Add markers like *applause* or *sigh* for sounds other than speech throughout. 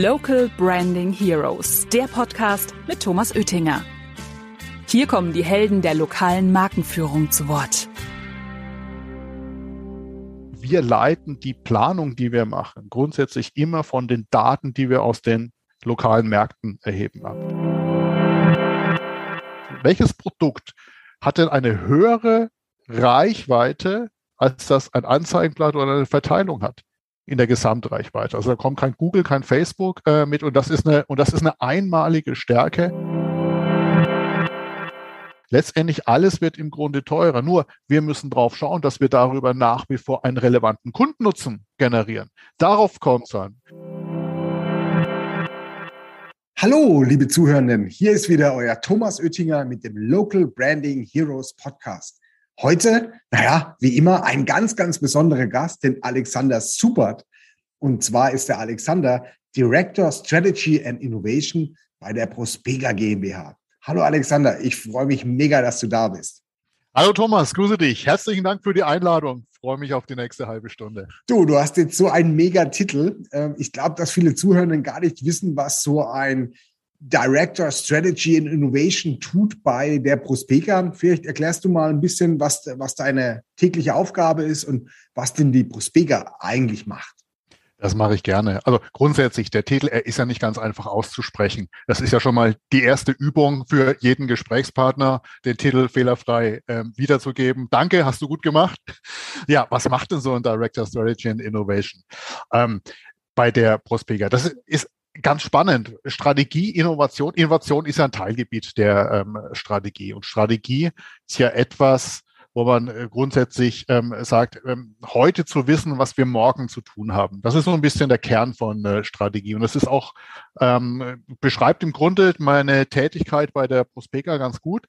Local Branding Heroes, der Podcast mit Thomas Oettinger. Hier kommen die Helden der lokalen Markenführung zu Wort. Wir leiten die Planung, die wir machen, grundsätzlich immer von den Daten, die wir aus den lokalen Märkten erheben ab. Welches Produkt hat denn eine höhere Reichweite, als das ein Anzeigenblatt oder eine Verteilung hat? In der Gesamtreichweite. Also da kommt kein Google, kein Facebook äh, mit und das ist eine und das ist eine einmalige Stärke. Letztendlich alles wird im Grunde teurer. Nur wir müssen darauf schauen, dass wir darüber nach wie vor einen relevanten Kundennutzen generieren. Darauf kommt es an. Hallo, liebe Zuhörenden. Hier ist wieder euer Thomas Oettinger mit dem Local Branding Heroes Podcast. Heute, naja, wie immer, ein ganz, ganz besonderer Gast, den Alexander Supert. Und zwar ist der Alexander Director Strategy and Innovation bei der Prospega GmbH. Hallo Alexander, ich freue mich mega, dass du da bist. Hallo Thomas, grüße dich. Herzlichen Dank für die Einladung. Ich freue mich auf die nächste halbe Stunde. Du, du hast jetzt so einen mega Titel. Ähm, ich glaube, dass viele Zuhörenden gar nicht wissen, was so ein Director Strategy and Innovation tut bei der Prospeka. Vielleicht erklärst du mal ein bisschen, was, was deine tägliche Aufgabe ist und was denn die Prospeka eigentlich macht. Das mache ich gerne. Also grundsätzlich, der Titel, er ist ja nicht ganz einfach auszusprechen. Das ist ja schon mal die erste Übung für jeden Gesprächspartner, den Titel fehlerfrei äh, wiederzugeben. Danke, hast du gut gemacht. Ja, was macht denn so ein Director Strategy and Innovation? Ähm, bei der Prospega. Das ist ganz spannend. Strategie, Innovation. Innovation ist ja ein Teilgebiet der ähm, Strategie. Und Strategie ist ja etwas, wo man äh, grundsätzlich ähm, sagt, ähm, heute zu wissen, was wir morgen zu tun haben. Das ist so ein bisschen der Kern von äh, Strategie. Und das ist auch, ähm, beschreibt im Grunde meine Tätigkeit bei der Prospeka ganz gut.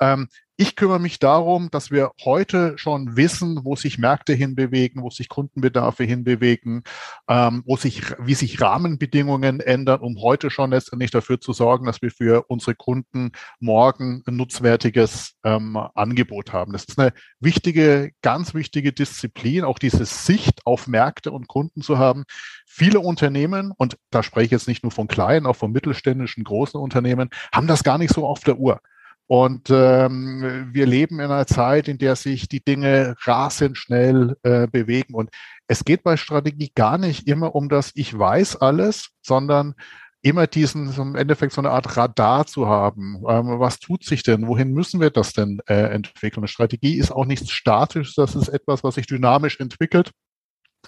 Ähm, ich kümmere mich darum, dass wir heute schon wissen, wo sich Märkte hinbewegen, wo sich Kundenbedarfe hinbewegen, ähm, wo sich, wie sich Rahmenbedingungen ändern, um heute schon letztendlich dafür zu sorgen, dass wir für unsere Kunden morgen ein nutzwertiges ähm, Angebot haben. Das ist eine wichtige, ganz wichtige Disziplin, auch diese Sicht auf Märkte und Kunden zu haben. Viele Unternehmen, und da spreche ich jetzt nicht nur von kleinen, auch von mittelständischen, großen Unternehmen, haben das gar nicht so auf der Uhr. Und ähm, wir leben in einer Zeit, in der sich die Dinge rasend schnell äh, bewegen. Und es geht bei Strategie gar nicht immer um das Ich weiß alles, sondern immer diesen, im Endeffekt so eine Art Radar zu haben. Ähm, was tut sich denn? Wohin müssen wir das denn äh, entwickeln? Strategie ist auch nichts Statisches, das ist etwas, was sich dynamisch entwickelt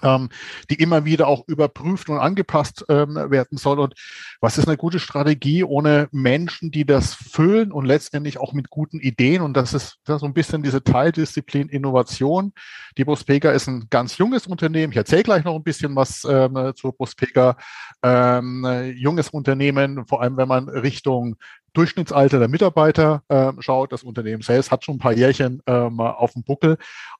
ähm, die immer wieder auch überprüft und angepasst ähm, werden soll. Und was ist eine gute Strategie ohne Menschen, die das füllen und letztendlich auch mit guten Ideen? Und das ist, das ist so ein bisschen diese Teildisziplin Innovation. Die Bospega ist ein ganz junges Unternehmen. Ich erzähle gleich noch ein bisschen was ähm, zur Bospega. Ähm, junges Unternehmen, vor allem wenn man Richtung Durchschnittsalter der Mitarbeiter äh, schaut, das Unternehmen selbst hat schon ein paar Jährchen ähm, auf dem Buckel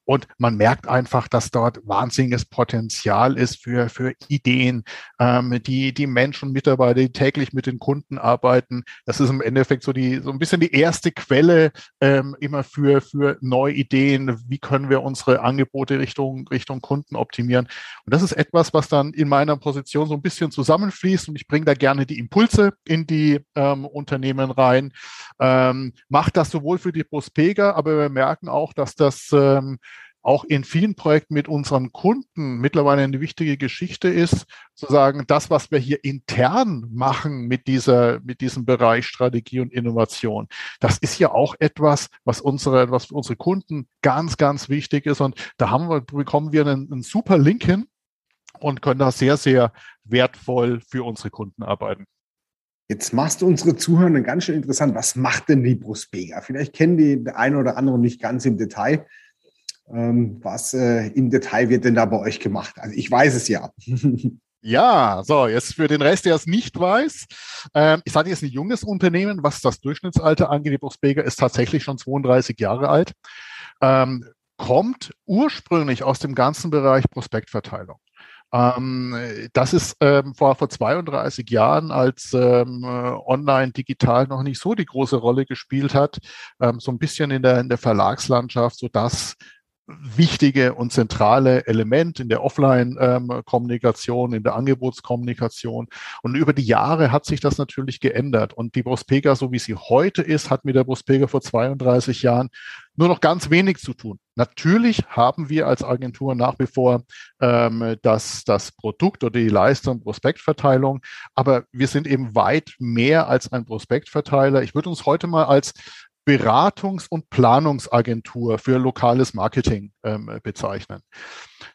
und man merkt einfach, dass dort wahnsinniges Potenzial ist für, für Ideen, ähm, die, die Menschen, Mitarbeiter, die täglich mit den Kunden arbeiten. Das ist im Endeffekt so die, so ein bisschen die erste Quelle ähm, immer für, für neue Ideen. Wie können wir unsere Angebote Richtung, Richtung Kunden optimieren? Und das ist etwas, was dann in meiner Position so ein bisschen zusammenfließt und ich bringe da gerne die Impulse in die ähm, Unternehmen Unternehmen rein, ähm, macht das sowohl für die Prospega, aber wir merken auch, dass das ähm, auch in vielen Projekten mit unseren Kunden mittlerweile eine wichtige Geschichte ist, zu sagen, das, was wir hier intern machen mit dieser, mit diesem Bereich Strategie und Innovation, das ist ja auch etwas, was unsere, was für unsere Kunden ganz, ganz wichtig ist. Und da haben wir, bekommen wir einen, einen super Link hin und können da sehr, sehr wertvoll für unsere Kunden arbeiten. Jetzt machst du unsere Zuhörenden ganz schön interessant. Was macht denn die Prospega? Vielleicht kennen die der eine oder andere nicht ganz im Detail. Ähm, was äh, im Detail wird denn da bei euch gemacht? Also ich weiß es ja. *laughs* Ja, so, jetzt für den Rest, der es nicht weiß. Ähm, ich sage jetzt ein junges Unternehmen, was das Durchschnittsalter angeht. Die Prospega ist tatsächlich schon 32 Jahre alt. Ähm, kommt ursprünglich aus dem ganzen Bereich Prospektverteilung. Ähm, das ist ähm, vor, vor 32 Jahren, als ähm, äh, online digital noch nicht so die große Rolle gespielt hat, ähm, so ein bisschen in der, in der Verlagslandschaft, so das wichtige und zentrale Element in der Offline-Kommunikation, in der Angebotskommunikation. Und über die Jahre hat sich das natürlich geändert. Und die Prospega, so wie sie heute ist, hat mit der Prospega vor 32 Jahren nur noch ganz wenig zu tun. Natürlich haben wir als Agentur nach wie vor ähm, das, das Produkt oder die Leistung Prospektverteilung, aber wir sind eben weit mehr als ein Prospektverteiler. Ich würde uns heute mal als Beratungs- und Planungsagentur für lokales Marketing ähm, bezeichnen.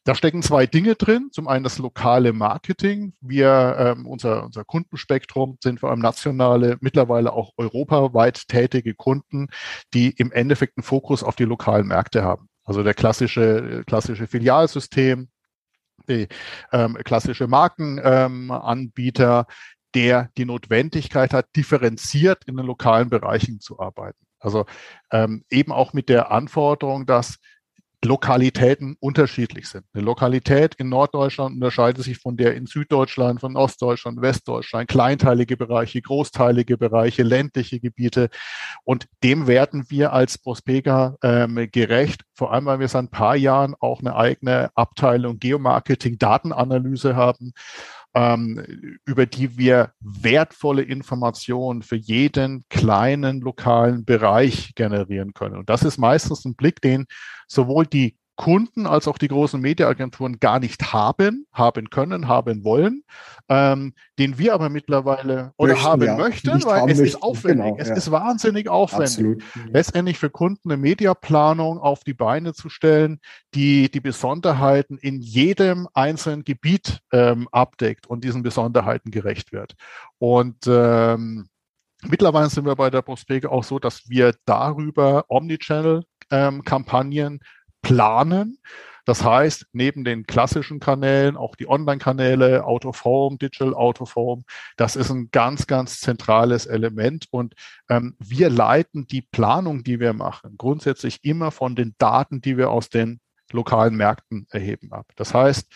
Da stecken zwei Dinge drin. Zum einen das lokale Marketing. Wir, ähm, unser, unser Kundenspektrum sind vor allem nationale, mittlerweile auch europaweit tätige Kunden, die im Endeffekt einen Fokus auf die lokalen Märkte haben. Also der klassische, klassische Filialsystem, die ähm, klassische Markenanbieter, ähm, der die Notwendigkeit hat, differenziert in den lokalen Bereichen zu arbeiten. Also ähm, eben auch mit der Anforderung, dass Lokalitäten unterschiedlich sind. Eine Lokalität in Norddeutschland unterscheidet sich von der in Süddeutschland, von Ostdeutschland, Westdeutschland, kleinteilige Bereiche, großteilige Bereiche, ländliche Gebiete. Und dem werden wir als Prospega ähm, gerecht, vor allem weil wir seit ein paar Jahren auch eine eigene Abteilung Geomarketing, Datenanalyse haben ähm, über die wir wertvolle Informationen für jeden kleinen lokalen Bereich generieren können. Und das ist meistens ein Blick, den sowohl die Kunden als auch die großen Mediaagenturen gar nicht haben, haben können, haben wollen, ähm, den wir aber mittlerweile oder möchten, haben ja. möchten, nicht weil es möchten. ist aufwendig. Genau, es ja. ist wahnsinnig aufwendig. Absolut. Letztendlich für Kunden eine Mediaplanung auf die Beine zu stellen, die die Besonderheiten in jedem einzelnen Gebiet ähm, abdeckt und diesen Besonderheiten gerecht wird. Und ähm, Mittlerweile sind wir bei der Prospege auch so, dass wir darüber Omnichannel-Kampagnen ähm, planen. Das heißt, neben den klassischen Kanälen auch die Online-Kanäle, Autoform, Digital Autoform, das ist ein ganz, ganz zentrales Element. Und ähm, wir leiten die Planung, die wir machen, grundsätzlich immer von den Daten, die wir aus den lokalen Märkten erheben ab. Das heißt,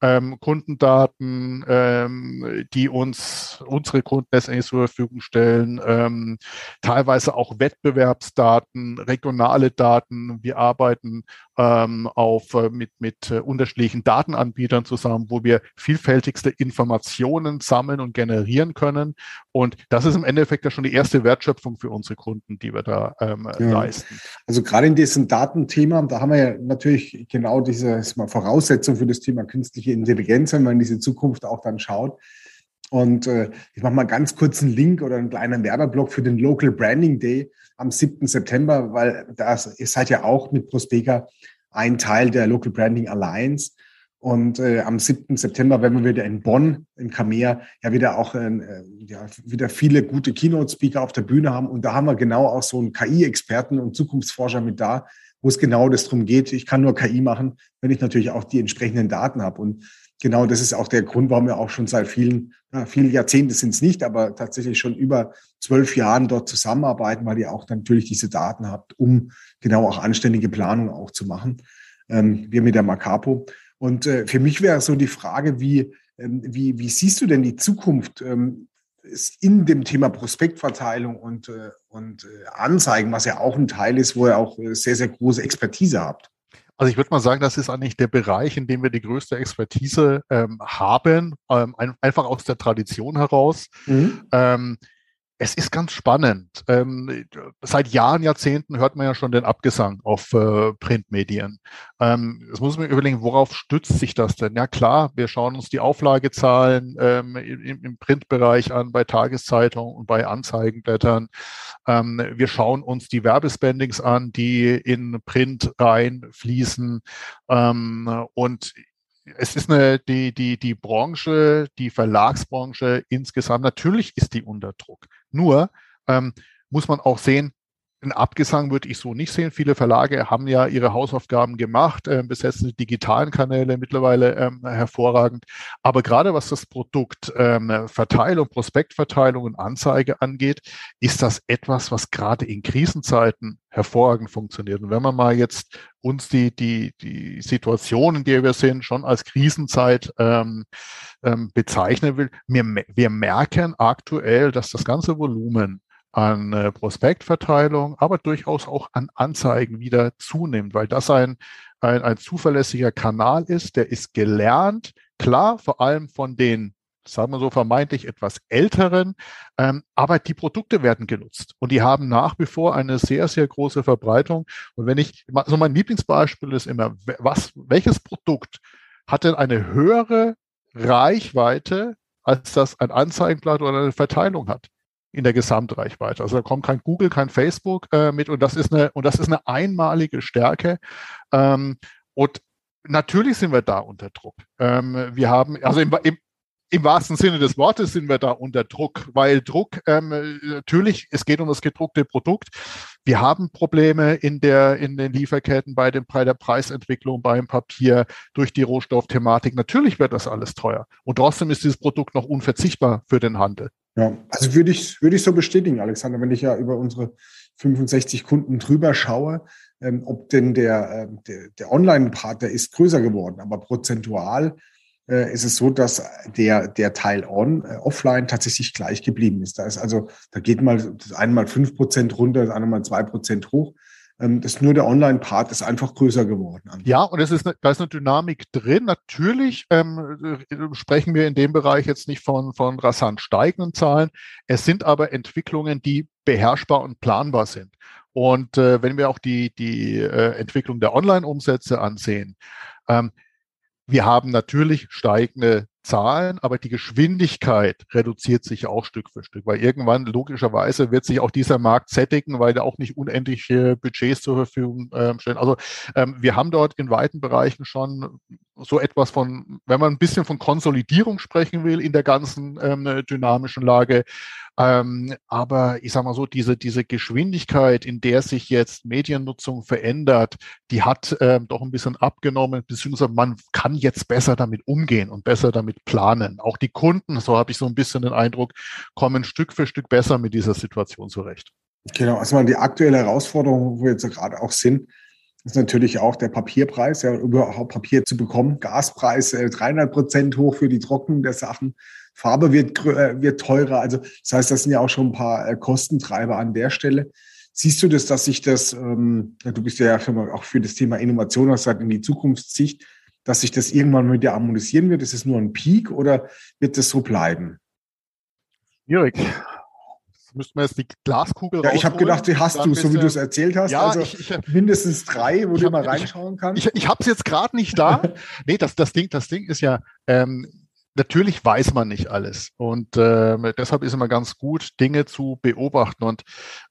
ähm, Kundendaten, ähm, die uns unsere Kunden letztendlich zur Verfügung stellen, ähm, teilweise auch Wettbewerbsdaten, regionale Daten. Wir arbeiten ähm, auf, äh, mit, mit äh, unterschiedlichen Datenanbietern zusammen, wo wir vielfältigste Informationen sammeln und generieren können. Und das ist im Endeffekt ja schon die erste Wertschöpfung für unsere Kunden, die wir da ähm, ja. leisten. Also gerade in diesem Datenthema, da haben wir ja natürlich genau diese Voraussetzung für das Thema künstliche Intelligenz, wenn man in diese Zukunft auch dann schaut. Und äh, ich mache mal ganz kurz einen Link oder einen kleinen Werbeblock für den Local Branding Day am 7. September, weil das, ihr seid ja auch mit Prospeka ein Teil der Local Branding Alliance. Und äh, am 7. September werden wir wieder in Bonn, in Kamea, ja wieder auch äh, ja, wieder viele gute Keynote-Speaker auf der Bühne haben. Und da haben wir genau auch so einen KI-Experten und Zukunftsforscher mit da, wo es genau das drum geht. Ich kann nur KI machen, wenn ich natürlich auch die entsprechenden Daten habe. Und genau das ist auch der Grund, warum wir auch schon seit vielen, ja, viele Jahrzehnte sind es nicht, aber tatsächlich schon über zwölf Jahren dort zusammenarbeiten, weil ihr auch natürlich diese Daten habt, um genau auch anständige Planung auch zu machen. Ähm, wir mit der Macapo. Und äh, für mich wäre so die Frage, wie, ähm, wie, wie siehst du denn die Zukunft ähm, in dem Thema Prospektverteilung und, äh, und äh, Anzeigen, was ja auch ein Teil ist, wo ihr auch äh, sehr, sehr große Expertise habt? Also ich würde mal sagen, das ist eigentlich der Bereich, in dem wir die größte Expertise ähm, haben, ähm, ein, einfach aus der Tradition heraus. Mhm. Ähm, es ist ganz spannend. Ähm, seit Jahren, Jahrzehnten hört man ja schon den Abgesang auf äh, Printmedien. Ähm, jetzt muss man überlegen, worauf stützt sich das denn? Ja klar, wir schauen uns die Auflagezahlen ähm, im, im, Printbereich an, bei Tageszeitungen und bei Anzeigenblättern. Ähm, wir schauen uns die Werbespendings an, die in Print reinfließen. Ähm, und es ist eine, die, die, die Branche, die Verlagsbranche insgesamt, natürlich ist die unter Druck. Nur ähm, muss man auch sehen, ein Abgesang würde ich so nicht sehen. Viele Verlage haben ja ihre Hausaufgaben gemacht, äh, besetzen die digitalen Kanäle mittlerweile ähm, hervorragend. Aber gerade was das Produkt ähm, Verteilung, Prospektverteilung und Anzeige angeht, ist das etwas, was gerade in Krisenzeiten hervorragend funktioniert. Und wenn man mal jetzt uns die, die, die Situation, in der wir sind, schon als Krisenzeit ähm, ähm, bezeichnen will, wir, wir merken aktuell, dass das ganze Volumen an äh, Prospektverteilung, aber durchaus auch an Anzeigen wieder zunimmt, weil das ein, ein, ein zuverlässiger Kanal ist, der ist gelernt, klar, vor allem von den sagen wir so vermeintlich etwas älteren, ähm, aber die Produkte werden genutzt und die haben nach wie vor eine sehr, sehr große Verbreitung. Und wenn ich, so also mein Lieblingsbeispiel ist immer, was, welches Produkt hat denn eine höhere Reichweite, als das ein Anzeigenblatt oder eine Verteilung hat? In der Gesamtreichweite. Also da kommt kein Google, kein Facebook äh, mit und das ist eine und das ist eine einmalige Stärke. Ähm, und natürlich sind wir da unter Druck. Ähm, wir haben also im, im, im wahrsten Sinne des Wortes sind wir da unter Druck, weil Druck ähm, natürlich, es geht um das gedruckte Produkt. Wir haben Probleme in der in den Lieferketten bei, dem, bei der Preisentwicklung beim Papier durch die Rohstoffthematik. Natürlich wird das alles teuer und trotzdem ist dieses Produkt noch unverzichtbar für den Handel. Ja, also würde ich würde ich so bestätigen, Alexander, wenn ich ja über unsere 65 Kunden drüber schaue, ähm, ob denn der, äh, der, der Online-Part, der ist größer geworden, aber prozentual äh, ist es so, dass der, der Teil on, äh, offline tatsächlich gleich geblieben ist. Da ist also, da geht mal das eine mal fünf Prozent runter, das andere mal zwei Prozent hoch. Ähm, das nur der Online-Part ist einfach größer geworden. Ja, und es ist eine, da ist eine Dynamik drin. Natürlich ähm, äh, sprechen wir in dem Bereich jetzt nicht von, von rasant steigenden Zahlen. Es sind aber Entwicklungen, die beherrschbar und planbar sind. Und äh, wenn wir auch die, die äh, Entwicklung der Online-Umsätze ansehen, ähm, wir haben natürlich steigende Zahlen, aber die Geschwindigkeit reduziert sich auch Stück für Stück, weil irgendwann logischerweise wird sich auch dieser Markt sättigen, weil da auch nicht unendliche Budgets zur Verfügung äh, stellen. Also ähm, wir haben dort in weiten Bereichen schon so etwas von, wenn man ein bisschen von Konsolidierung sprechen will in der ganzen ähm, dynamischen Lage, ähm, aber ich sage mal so, diese, diese Geschwindigkeit, in der sich jetzt Mediennutzung verändert, die hat ähm, doch ein bisschen abgenommen, beziehungsweise man kann jetzt besser damit umgehen und besser damit planen. Auch die Kunden, so habe ich so ein bisschen den Eindruck, kommen Stück für Stück besser mit dieser Situation zurecht. Genau, also die aktuelle Herausforderung, wo wir jetzt gerade auch sind, ist natürlich auch der Papierpreis, ja, überhaupt Papier zu bekommen. Gaspreis äh, 300 Prozent hoch für die Trocknung der Sachen. Farbe wird, äh, wird teurer. Also das heißt, das sind ja auch schon ein paar äh, Kostentreiber an der Stelle. Siehst du das, dass sich das, ähm, du bist ja auch für das Thema Innovation, hast gesagt, in die Zukunftssicht, dass sich das irgendwann wieder harmonisieren wird? Ist es nur ein Peak oder wird das so bleiben? Schwierig. Müssten wir jetzt die Glaskugel Ja, ich habe gedacht, die hast du, so wie du es erzählt hast. Ja, also ich, ich, mindestens drei, wo du mal reinschauen kannst. Ich, ich habe es jetzt gerade nicht da. *laughs* nee, das, das, Ding, das Ding ist ja, ähm, natürlich weiß man nicht alles. Und äh, deshalb ist immer ganz gut, Dinge zu beobachten. Und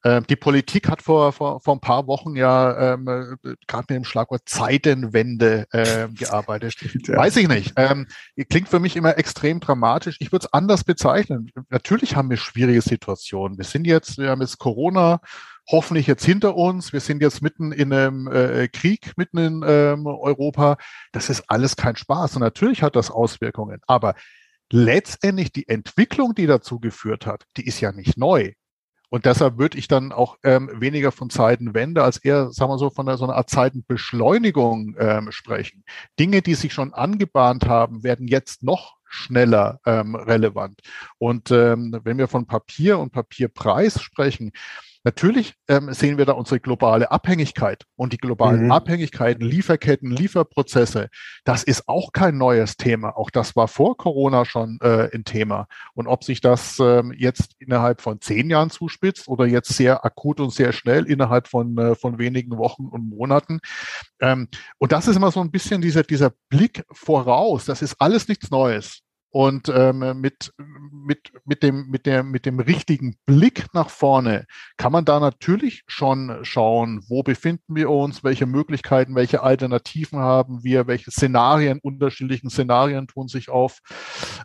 äh, die Politik hat vor, vor, vor ein paar Wochen ja ähm, äh, gerade mit dem Schlagwort Zeitenwende äh, gearbeitet. *laughs* Stimmt, ja. Weiß ich nicht. Ähm, klingt für mich immer extrem dramatisch. Ich würde es anders bezeichnen. Natürlich haben wir schwierige Situationen. Wir sind jetzt, wir haben jetzt Corona hoffentlich jetzt hinter uns. Wir sind jetzt mitten in einem äh, Krieg, mitten in ähm, Europa. Das ist alles kein Spaß. Und natürlich hat das Auswirkungen. Aber letztendlich die Entwicklung, die dazu geführt hat, die ist ja nicht neu. Und deshalb würde ich dann auch ähm, weniger von Zeitenwende als eher, sagen wir so, von einer, so einer Art Zeitenbeschleunigung ähm, sprechen. Dinge, die sich schon angebahnt haben, werden jetzt noch schneller ähm, relevant. Und ähm, wenn wir von Papier und Papierpreis sprechen, Natürlich ähm, sehen wir da unsere globale Abhängigkeit und die globalen mhm. Abhängigkeiten, Lieferketten, Lieferprozesse. Das ist auch kein neues Thema. Auch das war vor Corona schon äh, ein Thema. Und ob sich das ähm, jetzt innerhalb von zehn Jahren zuspitzt oder jetzt sehr akut und sehr schnell innerhalb von, äh, von wenigen Wochen und Monaten. Ähm, und das ist immer so ein bisschen dieser, dieser Blick voraus. Das ist alles nichts Neues. Und ähm, mit, mit, mit, dem, mit, der, mit dem richtigen Blick nach vorne kann man da natürlich schon schauen, wo befinden wir uns, welche Möglichkeiten, welche Alternativen haben wir, welche Szenarien, unterschiedlichen Szenarien tun sich auf.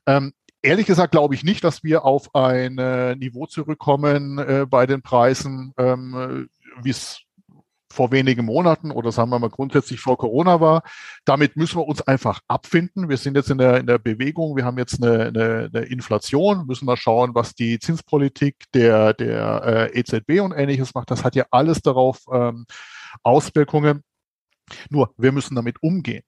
Ähm, ehrlich gesagt glaube ich nicht, dass wir auf ein äh, Niveau zurückkommen äh, bei den Preisen, ähm, wie es vor wenigen Monaten oder sagen wir mal grundsätzlich vor Corona war. Damit müssen wir uns einfach abfinden. Wir sind jetzt in der, in der Bewegung. Wir haben jetzt eine, eine, eine Inflation, müssen mal schauen, was die Zinspolitik der, der äh, EZB und ähnliches macht. Das hat ja alles darauf ähm, Auswirkungen. Nur, wir müssen damit umgehen.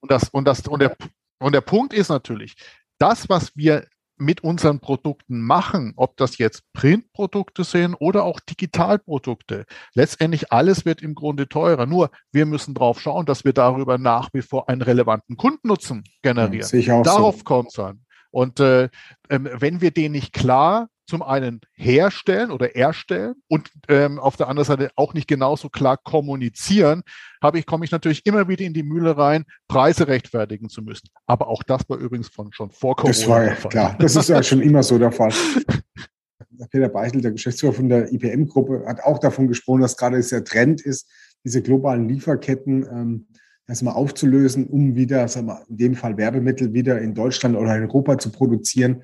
Und das, und das, und der, und der Punkt ist natürlich, das, was wir mit unseren Produkten machen, ob das jetzt Printprodukte sind oder auch Digitalprodukte. Letztendlich alles wird im Grunde teurer. Nur wir müssen darauf schauen, dass wir darüber nach wie vor einen relevanten Kundennutzen generieren. Ja, Darauf so. kommt es an. Und äh, ähm, wenn wir den nicht klar zum einen herstellen oder erstellen und ähm, auf der anderen Seite auch nicht genauso klar kommunizieren, habe ich, komme ich natürlich immer wieder in die Mühle rein, Preise rechtfertigen zu müssen. Aber auch das war übrigens von schon vor Corona. Das war ja klar. Das ist ja schon immer so der Fall. *laughs* Peter Beichel, der Geschäftsführer von der IPM-Gruppe, hat auch davon gesprochen, dass gerade der Trend ist, diese globalen Lieferketten ähm, erstmal aufzulösen, um wieder, sagen wir, in dem Fall Werbemittel wieder in Deutschland oder in Europa zu produzieren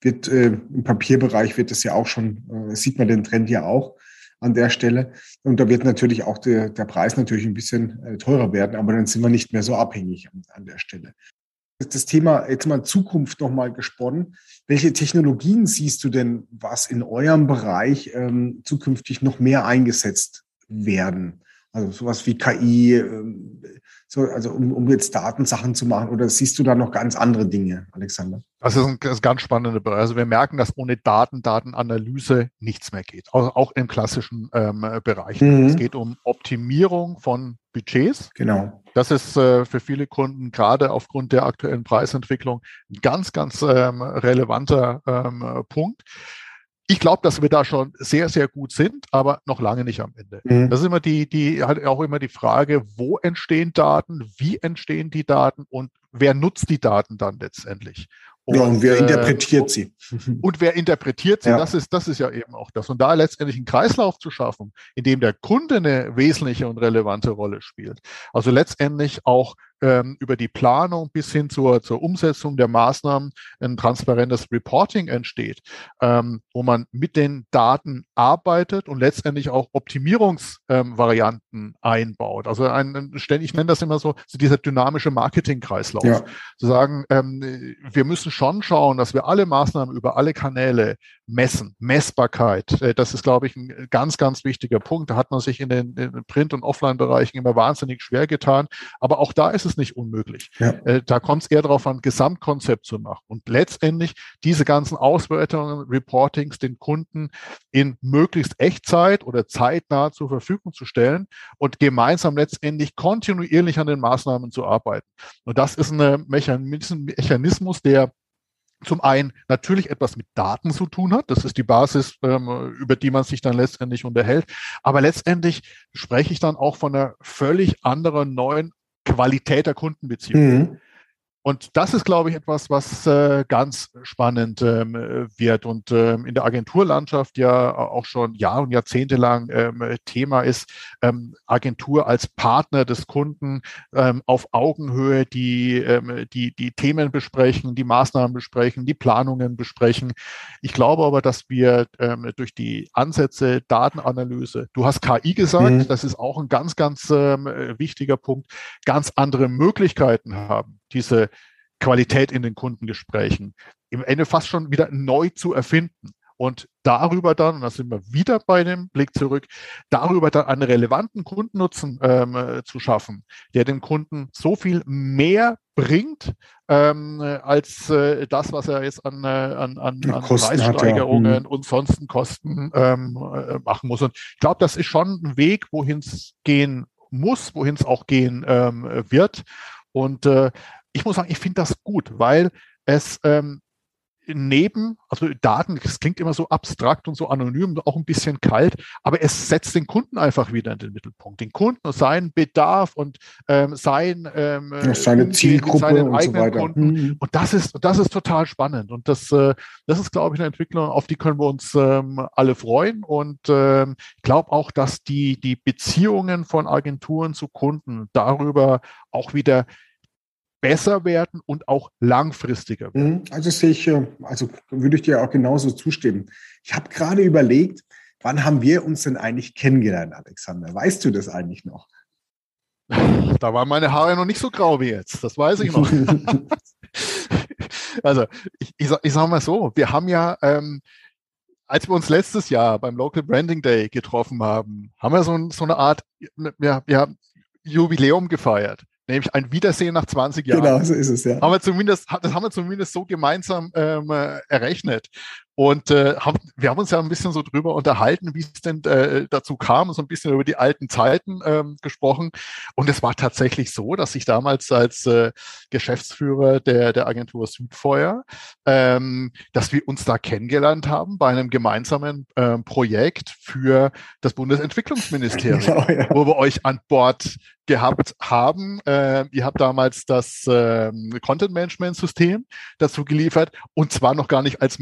wird äh, im Papierbereich wird es ja auch schon, äh, sieht man den Trend ja auch an der Stelle. Und da wird natürlich auch der, der Preis natürlich ein bisschen äh, teurer werden, aber dann sind wir nicht mehr so abhängig an, an der Stelle. Das Thema jetzt mal Zukunft nochmal gesponnen. Welche Technologien siehst du denn, was in eurem Bereich ähm, zukünftig noch mehr eingesetzt werden? Also sowas wie KI, ähm, so, also um, um jetzt Datensachen zu machen oder siehst du da noch ganz andere Dinge, Alexander? Das ist ein, das ist ganz spannender Bereich. Also wir merken, dass ohne Daten, Datenanalyse nichts mehr geht. Auch, auch im klassischen ähm, Bereich. Mhm. Es geht um Optimierung von Budgets. Genau. Das ist äh, für viele Kunden gerade aufgrund der aktuellen Preisentwicklung ein ganz, ganz ähm, relevanter ähm, Punkt. Ich glaube, dass wir da schon sehr, sehr gut sind, aber noch lange nicht am Ende. Mhm. Das ist immer die, die, halt auch immer die Frage, wo entstehen Daten, wie entstehen die Daten und wer nutzt die Daten dann letztendlich? Und, ja, und wer äh, interpretiert sie? *laughs* Und wer interpretiert sie? Ja. Das, ist, das ist ja eben auch das. Und da letztendlich einen Kreislauf zu schaffen, in dem der Kunde eine wesentliche und relevante Rolle spielt. Also letztendlich auch ähm, über die Planung bis hin zur, zur Umsetzung der Maßnahmen ein transparentes Reporting entsteht, ähm, wo man mit den Daten arbeitet und letztendlich auch Optimierungsvarianten ähm, einbaut. Also ein, ich nenne das immer so, so dieser dynamische Marketingkreislauf. Ja. Zu sagen, ähm, wir müssen schon schauen, dass wir alle Maßnahmen über alle Kanäle messen. Messbarkeit, äh, das ist, glaube ich, ein ganz, ganz wichtiger Punkt. Da hat man sich in den, in den Print- und Offline-Bereichen immer wahnsinnig schwer getan. Aber auch da ist es nicht unmöglich. Ja. Äh, da kommt es eher darauf an, Gesamtkonzept zu machen und letztendlich diese ganzen Auswertungen, Reportings den Kunden in möglichst Echtzeit oder zeitnah zur Verfügung zu stellen und gemeinsam letztendlich kontinuierlich an den Maßnahmen zu arbeiten. Und das ist ein Mechanismus, der zum einen natürlich etwas mit Daten zu tun hat. Das ist die Basis, ähm, über die man sich dann letztendlich unterhält. Aber letztendlich spreche ich dann auch von einer völlig anderen neuen Qualität der Kundenbeziehung. Mhm. Und das ist, glaube ich, etwas, was äh, ganz spannend ähm, wird und ähm, in der Agenturlandschaft ja auch schon Jahr und Jahrzehnte lang ähm, Thema ist, ähm, Agentur als Partner des Kunden ähm, auf Augenhöhe, die, ähm, die die Themen besprechen, die Maßnahmen besprechen, die Planungen besprechen. Ich glaube aber, dass wir durch die Ansätze Datenanalyse, du hast KI gesagt, mhm. das ist auch ein ganz, ganz wichtiger Punkt, ganz andere Möglichkeiten haben diese Qualität in den Kundengesprächen im Ende fast schon wieder neu zu erfinden. Und darüber dann, und da sind wir wieder bei dem Blick zurück, darüber dann einen relevanten Kundennutzen ähm, äh, zu schaffen, der den Kunden so viel mehr bringt, ähm, als äh, das, was er jetzt an, äh, an, an, an Preissteigerungen hat, ja. Mhm. und sonstigen Kosten ähm, äh, machen muss. Und ich glaube, das ist schon ein Weg, wohin es gehen muss, wohin es auch gehen ähm, wird. Und äh, ich muss sagen, ich finde das gut, weil es ähm, neben, also Daten, das klingt immer so abstrakt und so anonym, auch ein bisschen kalt, aber es setzt den Kunden einfach wieder in den Mittelpunkt. Den Kunden und seinen Bedarf und ähm, sein, ähm, ja, seine Zielgruppe seinen und eigenen so weiter. Kunden. Mhm. Und das ist, das ist total spannend. Und das, äh, das ist, glaube ich, eine Entwicklung, auf die können wir uns ähm, alle freuen. Und ähm, ich glaube auch, dass die, die Beziehungen von Agenturen zu Kunden darüber auch wieder besser werden und auch langfristiger werden. Mhm. Also sehe ich, äh, also würde ich dir auch genauso zustimmen. Ich habe gerade überlegt, wann haben wir uns denn eigentlich kennengelernt, Alexander? Weißt du das eigentlich noch? *laughs* Da waren meine Haare noch nicht so grau wie jetzt, das weiß ich noch. *laughs* also ich, ich, ich sage mal so, wir haben ja, ähm, als wir uns letztes Jahr beim Local Branding Day getroffen haben, haben wir so, so eine Art ja, ja, Jubiläum gefeiert. Nämlich ein Wiedersehen nach 20 Jahren. Genau, so ist es, ja. Haben wir zumindest, das haben wir zumindest so gemeinsam ähm, äh, errechnet. Und äh, haben, wir haben uns ja ein bisschen so drüber unterhalten, wie es denn äh, dazu kam, so ein bisschen über die alten Zeiten ähm, gesprochen. Und es war tatsächlich so, dass ich damals als äh, Geschäftsführer der, der Agentur Südfeuer, ähm, dass wir uns da kennengelernt haben bei einem gemeinsamen ähm, Projekt für das Bundesentwicklungsministerium, *laughs* genau, ja. wo wir euch an Bord gehabt haben. Äh, ihr habt damals das äh, Content Management System dazu geliefert und zwar noch gar nicht als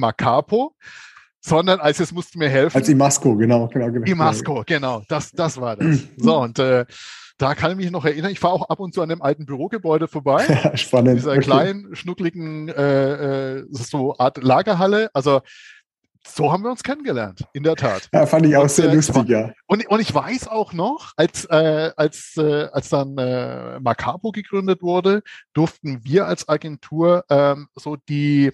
Sondern als es musste mir helfen. Als Imasco, genau, genau, genau. Imasco, genau, das, das war das. *clears throat* so, und äh, da kann ich mich noch erinnern, ich fahre auch ab und zu an dem alten Bürogebäude vorbei. *laughs* Spannend. Dieser okay. kleinen, schnuckligen äh, äh, so Art Lagerhalle. Also so haben wir uns kennengelernt, in der Tat. Ja, fand ich auch und, sehr äh, lustig, ja. Und, und ich weiß auch noch, als, äh, als, äh, als dann äh, Macapo gegründet wurde, durften wir als Agentur ähm, so die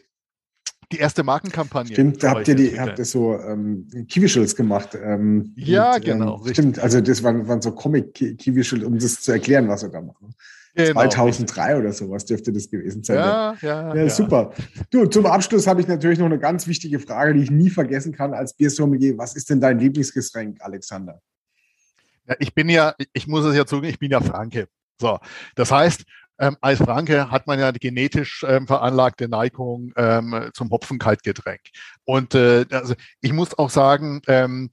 die erste Markenkampagne. Stimmt, da habt ihr die, habt ihr so ähm, Kiwischels gemacht. Ähm, ja, und, genau. Ähm, stimmt, also das waren, waren so Comic-Kiwischels, um das zu erklären, was wir da machen. Genau, 2003 richtig. oder sowas dürfte das gewesen sein. Ja, ja, ja, ja. super. Du, zum Abschluss habe ich natürlich noch eine ganz wichtige Frage, die ich nie vergessen kann als Biersommelier. Was ist denn dein Lieblingsgetränk, Alexander? Ja, ich bin ja, ich muss es ja zugeben, ich bin ja Franke. So, das heißt, ähm, als Franke hat man ja die genetisch ähm, veranlagte Neigung ähm, zum Hopfenkaltgetränk. Und äh, also ich muss auch sagen, ähm,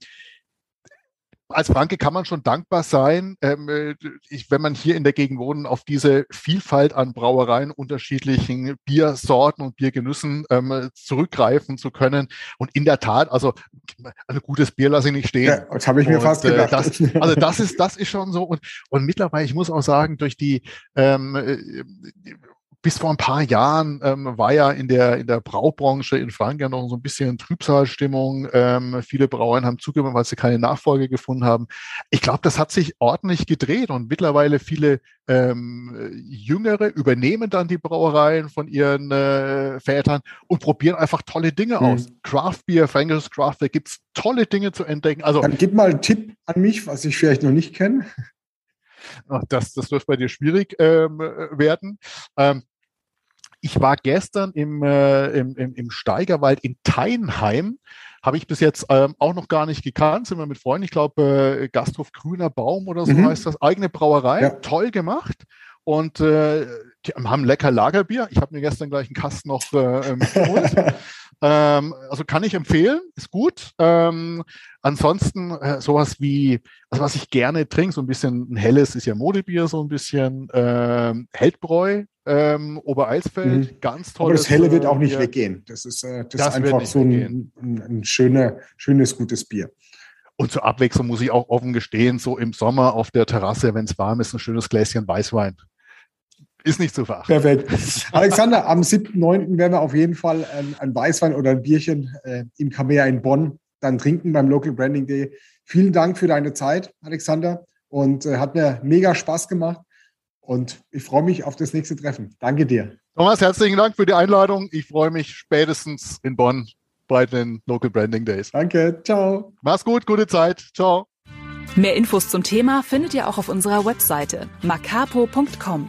als Franke kann man schon dankbar sein, ähm, äh, ich, wenn man hier in der Gegend wohnt, auf diese Vielfalt an Brauereien, unterschiedlichen Biersorten und Biergenüssen ähm, zurückgreifen zu können. Und in der Tat, also ein gutes Bier lasse ich nicht stehen. Ja, das habe ich mir und, fast äh, gedacht. das, also das ist, das ist schon so. Und, und mittlerweile, ich muss auch sagen, durch die ähm, äh, bis vor ein paar Jahren ähm, war ja in der, in der Braubranche in Frankreich noch so ein bisschen Trübsalstimmung. Ähm, viele Brauereien haben zugegeben, weil sie keine Nachfolge gefunden haben. Ich glaube, das hat sich ordentlich gedreht und mittlerweile viele ähm, Jüngere übernehmen dann die Brauereien von ihren äh, Vätern und probieren einfach tolle Dinge mhm. aus. Craft Beer, fränkisches Craft Beer, gibt's tolle Dinge zu entdecken. Also, dann gib mal einen Tipp an mich, was ich vielleicht noch nicht kenne. Das, das dürfte bei dir schwierig ähm, werden. Ähm, ich war gestern im, äh, im, im, im Steigerwald in Teinheim. Habe ich bis jetzt ähm, auch noch gar nicht gekannt. Sind wir mit Freunden, ich glaube, äh, Gasthof Grüner Baum oder so mhm. heißt das. Eigene Brauerei, ja. toll gemacht. Und äh, die haben lecker Lagerbier. Ich habe mir gestern gleich einen Kasten noch äh, ähm, geholt. *laughs* ähm, also kann ich empfehlen, ist gut. Ähm, ansonsten äh, sowas wie, also was ich gerne trinke, so ein bisschen ein helles ist ja Modebier, so ein bisschen ähm, Heldbräu ähm, Obereilsfeld, mhm. ganz toll. Aber das Helle wird auch nicht äh, weggehen. Das ist, äh, das, das ist einfach so ein, ein, ein schöner, schönes, gutes Bier. Und zur Abwechslung muss ich auch offen gestehen, so im Sommer auf der Terrasse, wenn es warm ist, ein schönes Gläschen Weißwein. Ist nicht zu verachten. Perfekt. Alexander, am 7.9. werden wir auf jeden Fall ein, ein Weißwein oder ein Bierchen äh, im Kamea in Bonn dann trinken beim Local Branding Day. Vielen Dank für deine Zeit, Alexander. Und äh, hat mir mega Spaß gemacht. Und ich freue mich auf das nächste Treffen. Danke dir. Thomas, herzlichen Dank für die Einladung. Ich freue mich spätestens in Bonn bei den Local Branding Days. Danke, ciao. Mach's gut, gute Zeit. Ciao. Mehr Infos zum Thema findet ihr auch auf unserer Webseite macapo.com.